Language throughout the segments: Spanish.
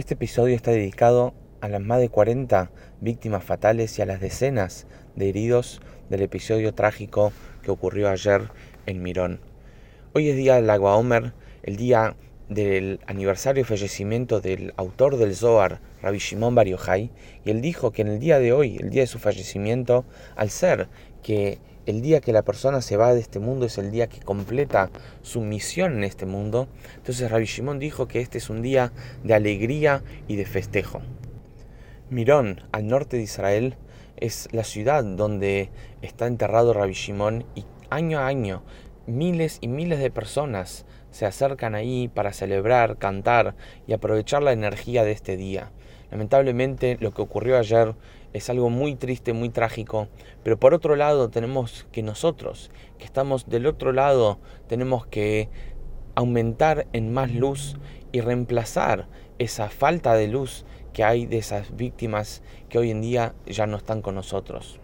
Este episodio está dedicado a las más de 40 víctimas fatales y a las decenas de heridos del episodio trágico que ocurrió ayer en Mirón. Hoy es día del Agua Omer, el día del aniversario de fallecimiento del autor del Zohar, Rabbi Shimon Bar Yochai, y él dijo que en el día de hoy, el día de su fallecimiento, al ser que el día que la persona se va de este mundo es el día que completa su misión en este mundo. Entonces Rabbi Shimon dijo que este es un día de alegría y de festejo. Mirón, al norte de Israel, es la ciudad donde está enterrado Rabbi Shimon y año a año miles y miles de personas se acercan ahí para celebrar, cantar y aprovechar la energía de este día. Lamentablemente lo que ocurrió ayer es algo muy triste, muy trágico, pero por otro lado tenemos que nosotros, que estamos del otro lado, tenemos que aumentar en más luz y reemplazar esa falta de luz que hay de esas víctimas que hoy en día ya no están con nosotros.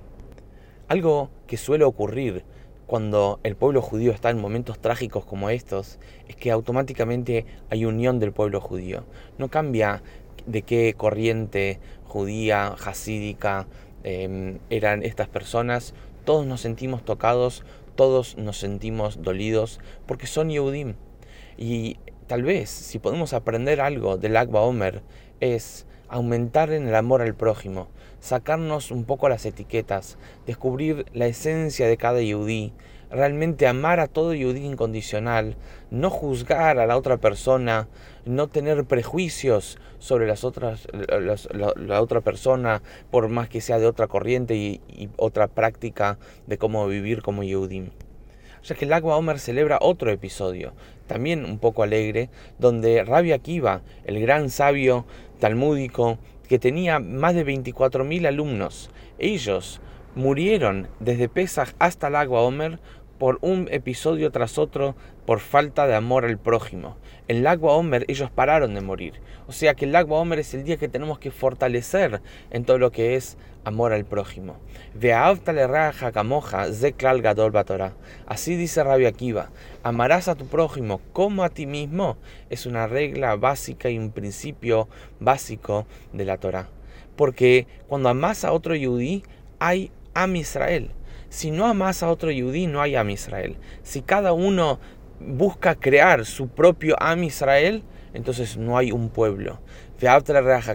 Algo que suele ocurrir cuando el pueblo judío está en momentos trágicos como estos es que automáticamente hay unión del pueblo judío. No cambia de qué corriente judía, hasídica em, eran estas personas, todos nos sentimos tocados, todos nos sentimos dolidos, porque son Yehudim. Y tal vez, si podemos aprender algo del Agba Omer, es aumentar en el amor al prójimo, sacarnos un poco las etiquetas, descubrir la esencia de cada Yehudí, realmente amar a todo Yudí incondicional, no juzgar a la otra persona, no tener prejuicios sobre las otras, la, otra persona, por más que sea de otra corriente y, otra práctica de cómo vivir como Yehudim. Ya que el Agua Omer celebra otro episodio, también un poco alegre, donde Rabbi Akiva, el gran sabio talmúdico, que tenía más de 24.000 alumnos, ellos murieron desde Pesach hasta el agua Omer por un episodio tras otro por falta de amor al prójimo. En el agua Omer ellos pararon de morir. O sea que el agua Omer es el día que tenemos que fortalecer en todo lo que es amor al prójimo. Así dice Rabbi Akiva, amarás a tu prójimo como a ti mismo. Es una regla básica y un principio básico de la Torah. Porque cuando amas a otro yudí, hay Am Israel. Si no amas a otro yudí, no hay Am Israel. Si cada uno busca crear su propio Am Israel, entonces no hay un pueblo.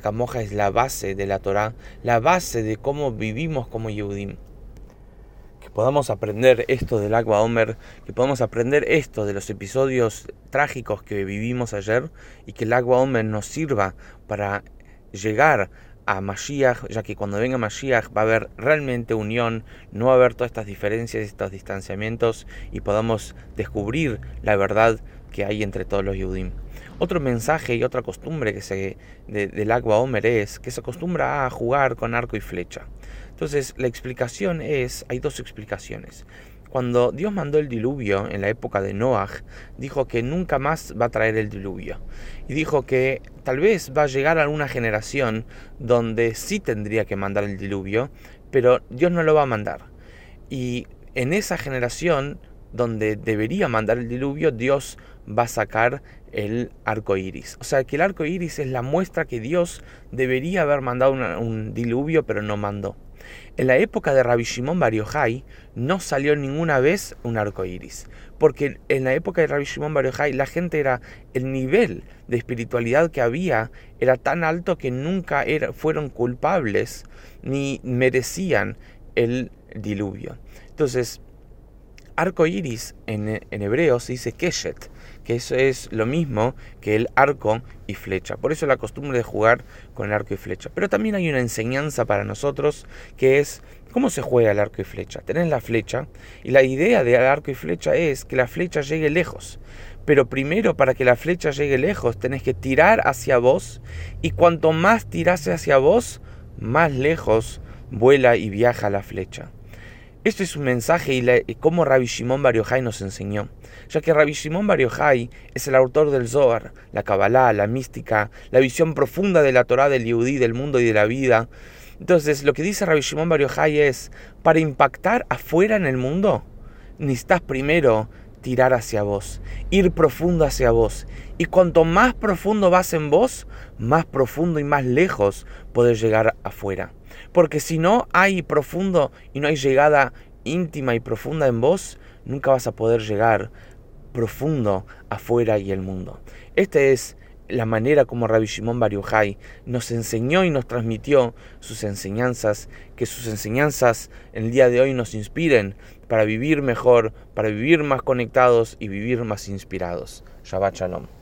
Camoja es la base de la Torah, la base de cómo vivimos como Yehudim. Que podamos aprender esto del Agua Omer, que podamos aprender esto de los episodios trágicos que vivimos ayer y que el Agua Omer nos sirva para llegar a Mashiach, ya que cuando venga Mashiach va a haber realmente unión, no va a haber todas estas diferencias, estos distanciamientos y podamos descubrir la verdad que hay entre todos los Yudim. Otro mensaje y otra costumbre que se, del agua Omer es que se acostumbra a jugar con arco y flecha. Entonces la explicación es, hay dos explicaciones. Cuando Dios mandó el diluvio en la época de Noah, dijo que nunca más va a traer el diluvio. Y dijo que tal vez va a llegar a generación donde sí tendría que mandar el diluvio, pero Dios no lo va a mandar. Y en esa generación donde debería mandar el diluvio, Dios va a sacar el arco iris. O sea que el arco iris es la muestra que Dios debería haber mandado un diluvio, pero no mandó. En la época de Rabbi Shimon Bar no salió ninguna vez un arco iris, porque en la época de Rabbi Shimon Bar la gente era el nivel de espiritualidad que había era tan alto que nunca fueron culpables ni merecían el diluvio. Entonces, arco iris en, hebreo se dice keshet, que eso es lo mismo que el arco y flecha. Por eso la costumbre de jugar con el arco y flecha. Pero también hay una enseñanza para nosotros que es cómo se juega el arco y flecha. Tenés la flecha y la idea del arco y flecha es que la flecha llegue lejos. Pero primero para que la flecha llegue lejos tenés que tirar hacia vos y cuanto más tirase hacia vos, más lejos vuela y viaja la flecha. Esto es un mensaje y, cómo Rabbi Shimon Bar Yochai nos enseñó, ya que Rabbi Shimon Bar Yochai es el autor del Zohar, la Kabbalah, la mística, la visión profunda de la Torah del Yehudí, del mundo y de la vida. Entonces, lo que dice Rabbi Shimon Bar Yochai es, para impactar afuera en el mundo, necesitas primero tirar hacia vos, ir profundo hacia vos. Y cuanto más profundo vas en vos, más profundo y más lejos podés llegar afuera. Porque si no hay profundo y no hay llegada íntima y profunda en vos, nunca vas a poder llegar profundo afuera y el mundo. Esta es la manera como Rabbi Shimon Bar nos enseñó y nos transmitió sus enseñanzas, que sus enseñanzas el día de hoy nos inspiren para vivir mejor, para vivir más conectados y vivir más inspirados. Shabbat Shalom.